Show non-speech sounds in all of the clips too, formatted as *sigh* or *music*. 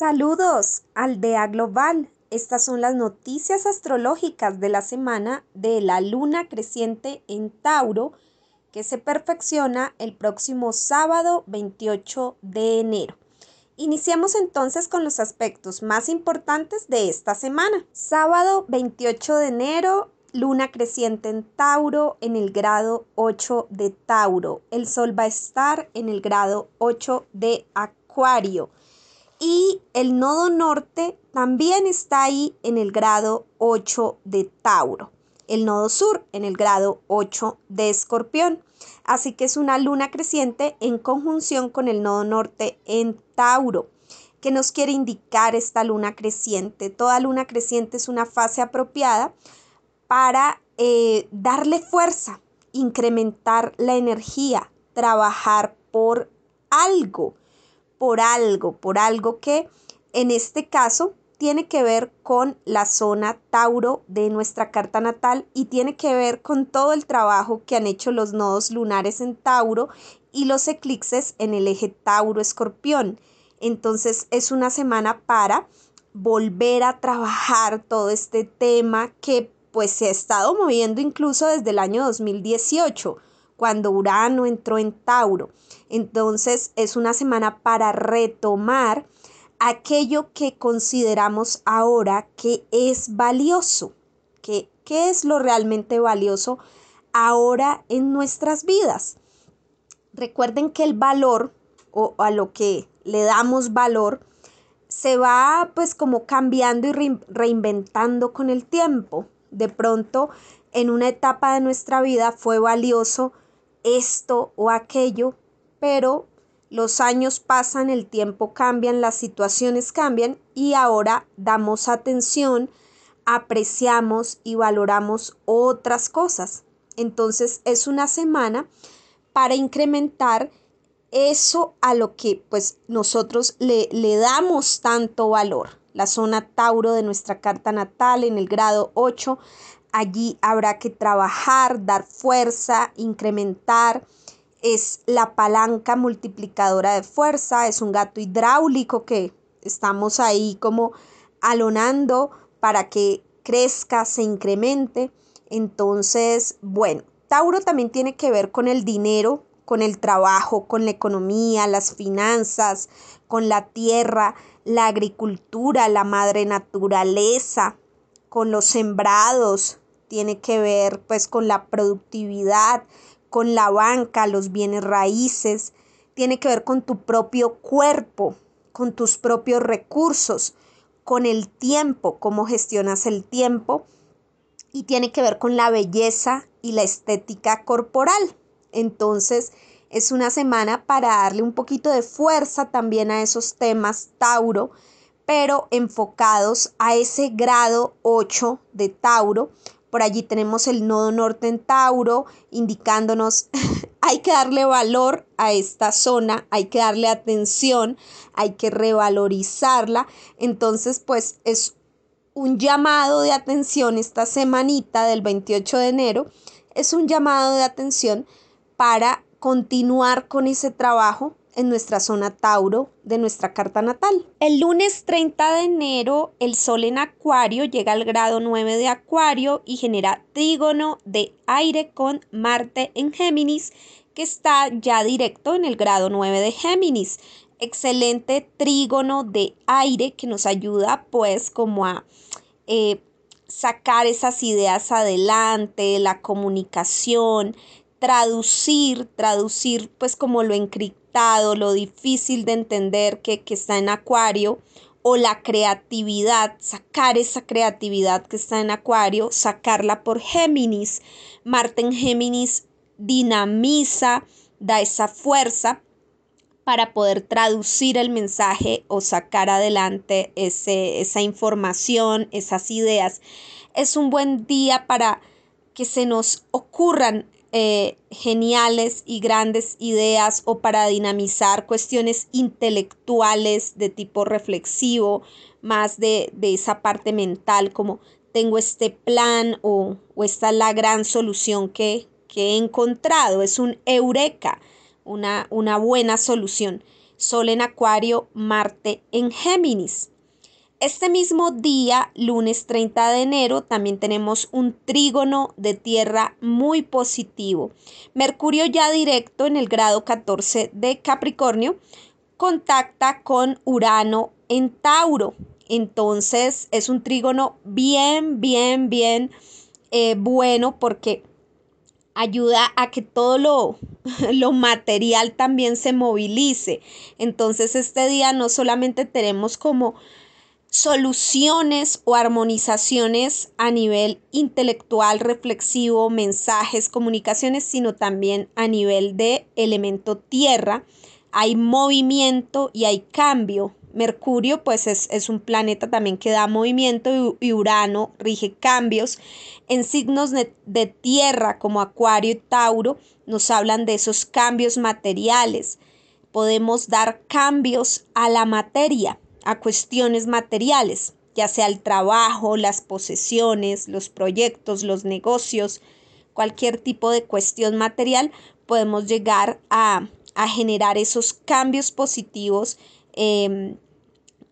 Saludos, Aldea Global. Estas son las noticias astrológicas de la semana de la luna creciente en Tauro, que se perfecciona el próximo sábado 28 de enero. Iniciamos entonces con los aspectos más importantes de esta semana. Sábado 28 de enero, luna creciente en Tauro en el grado 8 de Tauro. El sol va a estar en el grado 8 de Acuario y el nodo norte también está ahí en el grado 8 de Tauro. El nodo sur en el grado 8 de Escorpión. Así que es una luna creciente en conjunción con el nodo norte en Tauro. ¿Qué nos quiere indicar esta luna creciente? Toda luna creciente es una fase apropiada para eh, darle fuerza, incrementar la energía, trabajar por algo por algo, por algo que en este caso tiene que ver con la zona Tauro de nuestra carta natal y tiene que ver con todo el trabajo que han hecho los nodos lunares en Tauro y los eclipses en el eje Tauro-Escorpión. Entonces es una semana para volver a trabajar todo este tema que pues se ha estado moviendo incluso desde el año 2018 cuando Urano entró en Tauro. Entonces es una semana para retomar aquello que consideramos ahora que es valioso, que, ¿qué es lo realmente valioso ahora en nuestras vidas? Recuerden que el valor o a lo que le damos valor se va pues como cambiando y reinventando con el tiempo. De pronto en una etapa de nuestra vida fue valioso esto o aquello, pero los años pasan, el tiempo cambia, las situaciones cambian y ahora damos atención, apreciamos y valoramos otras cosas. Entonces es una semana para incrementar eso a lo que pues nosotros le, le damos tanto valor. La zona Tauro de nuestra carta natal en el grado 8 Allí habrá que trabajar, dar fuerza, incrementar. Es la palanca multiplicadora de fuerza, es un gato hidráulico que estamos ahí como alonando para que crezca, se incremente. Entonces, bueno, Tauro también tiene que ver con el dinero, con el trabajo, con la economía, las finanzas, con la tierra, la agricultura, la madre naturaleza, con los sembrados, tiene que ver pues con la productividad, con la banca, los bienes raíces, tiene que ver con tu propio cuerpo, con tus propios recursos, con el tiempo, cómo gestionas el tiempo y tiene que ver con la belleza y la estética corporal. Entonces, es una semana para darle un poquito de fuerza también a esos temas Tauro, pero enfocados a ese grado 8 de Tauro, por allí tenemos el nodo norte en Tauro, indicándonos *laughs* hay que darle valor a esta zona, hay que darle atención, hay que revalorizarla. Entonces, pues es un llamado de atención esta semanita del 28 de enero, es un llamado de atención para continuar con ese trabajo en nuestra zona Tauro de nuestra carta natal. El lunes 30 de enero el Sol en Acuario llega al grado 9 de Acuario y genera trígono de aire con Marte en Géminis que está ya directo en el grado 9 de Géminis. Excelente trígono de aire que nos ayuda pues como a eh, sacar esas ideas adelante, la comunicación, traducir, traducir pues como lo encriptado, lo difícil de entender que, que está en acuario, o la creatividad, sacar esa creatividad que está en acuario, sacarla por Géminis. Marte en Géminis dinamiza, da esa fuerza para poder traducir el mensaje o sacar adelante ese, esa información, esas ideas. Es un buen día para que se nos ocurran eh, geniales y grandes ideas o para dinamizar cuestiones intelectuales de tipo reflexivo, más de, esa parte mental, como tengo este plan o, esta es la gran solución que, he encontrado, es un eureka, una, una buena solución. Sol en Acuario, Marte en Géminis. Este mismo día, lunes 30 de enero, también tenemos un trígono de tierra muy positivo. Mercurio ya directo en el grado 14 de Capricornio contacta con Urano en Tauro. Entonces es un trígono bien, bien, bien eh, bueno porque ayuda a que todo lo, *laughs* lo material también se movilice. Entonces este día no solamente tenemos como soluciones o armonizaciones a nivel intelectual, reflexivo, mensajes, comunicaciones, sino también a nivel de elemento tierra. Hay movimiento y hay cambio. Mercurio pues es, un planeta también que da movimiento y Urano rige cambios. En signos de, de tierra como Acuario y Tauro nos hablan de esos cambios materiales. Podemos dar cambios a la materia a cuestiones materiales, ya sea el trabajo, las posesiones, los proyectos, los negocios, cualquier tipo de cuestión material, podemos llegar a, generar esos cambios positivos, em,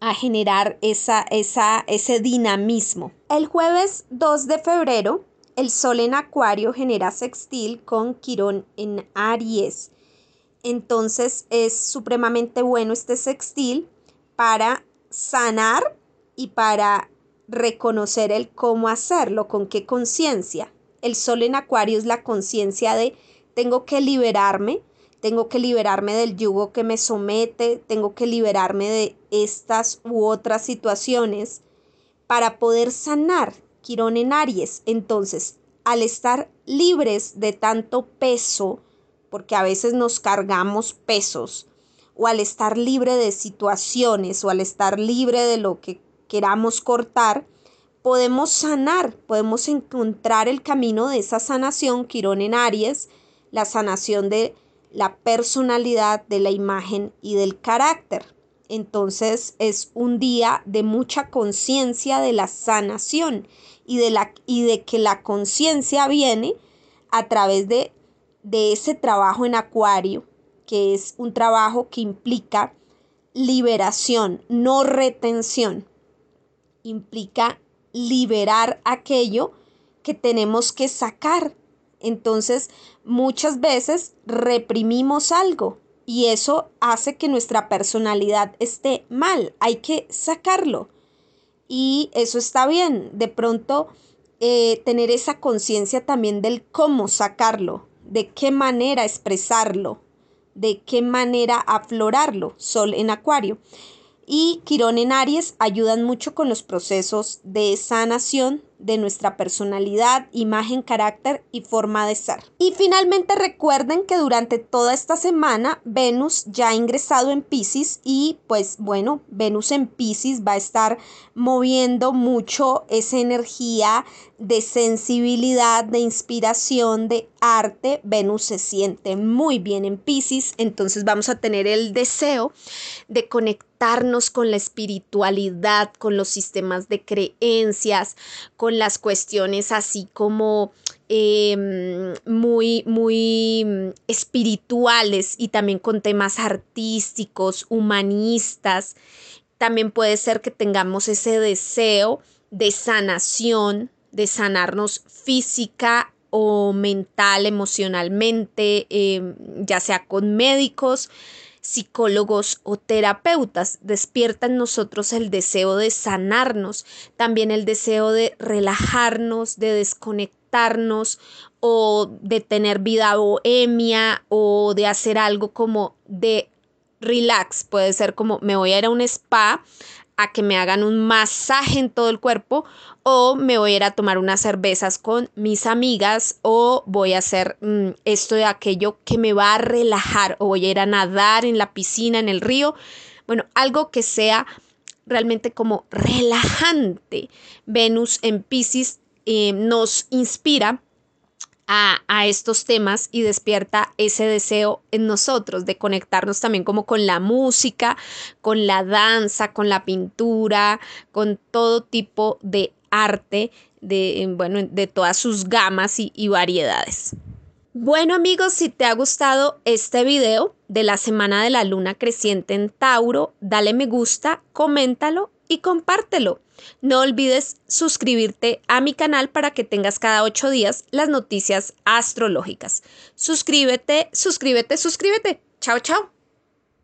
a generar esa, esa, ese dinamismo. El jueves 2 de febrero, el Sol en Acuario genera sextil con Quirón en Aries. Entonces es supremamente bueno este sextil para sanar y para reconocer el cómo hacerlo, con qué conciencia. El sol en acuario es la conciencia de tengo que liberarme, tengo que liberarme del yugo que me somete, tengo que liberarme de estas u otras situaciones para poder sanar. Quirón en Aries. Entonces, al estar libres de tanto peso, porque a veces nos cargamos pesos, o al estar libre de situaciones o al estar libre de lo que queramos cortar, podemos sanar, podemos encontrar el camino de esa sanación, Quirón en Aries, la sanación de la personalidad, de la imagen y del carácter. Entonces es un día de mucha conciencia de la sanación y de, la, y de que la conciencia viene a través de, de ese trabajo en acuario, que es un trabajo que implica liberación, no retención. Implica liberar aquello que tenemos que sacar. Entonces, muchas veces reprimimos algo y eso hace que nuestra personalidad esté mal. Hay que sacarlo. Y eso está bien. De pronto, eh, tener esa conciencia también del cómo sacarlo, de qué manera expresarlo, de qué manera aflorarlo, Sol en Acuario. Y Quirón en Aries ayudan mucho con los procesos de sanación de nuestra personalidad, imagen, carácter y forma de ser. Y finalmente recuerden que durante toda esta semana Venus ya ha ingresado en Pisces y pues bueno, Venus en Pisces va a estar moviendo mucho esa energía de sensibilidad, de inspiración, de arte. Venus se siente muy bien en Pisces, entonces vamos a tener el deseo de con la espiritualidad, con los sistemas de creencias, con las cuestiones así como em, muy, muy espirituales y también con temas artísticos, humanistas. También puede ser que tengamos ese deseo de sanación, de sanarnos física o mental, emocionalmente, em, ya sea con médicos, psicólogos o terapeutas. Despierta en nosotros el deseo de sanarnos, también el deseo de relajarnos, de desconectarnos o de tener vida bohemia o de hacer algo como de relax. Puede ser como me voy a ir a un spa a que me hagan un masaje en todo el cuerpo o me voy a ir a tomar unas cervezas con mis amigas o voy a hacer mm, esto de aquello que me va a relajar o voy a ir a nadar en la piscina, en el río. Bueno, algo que sea realmente como relajante. Venus en Pisces eh, nos inspira a, estos temas y despierta ese deseo en nosotros de conectarnos también como con la música, con la danza, con la pintura, con todo tipo de arte, de, bueno, de todas sus gamas y variedades. Bueno amigos, si te ha gustado este video de la semana de la luna creciente en Tauro, dale me gusta, coméntalo y compártelo. No olvides suscribirte a mi canal para que tengas cada ocho días las noticias astrológicas. Suscríbete, suscríbete, suscríbete. Chao, chao.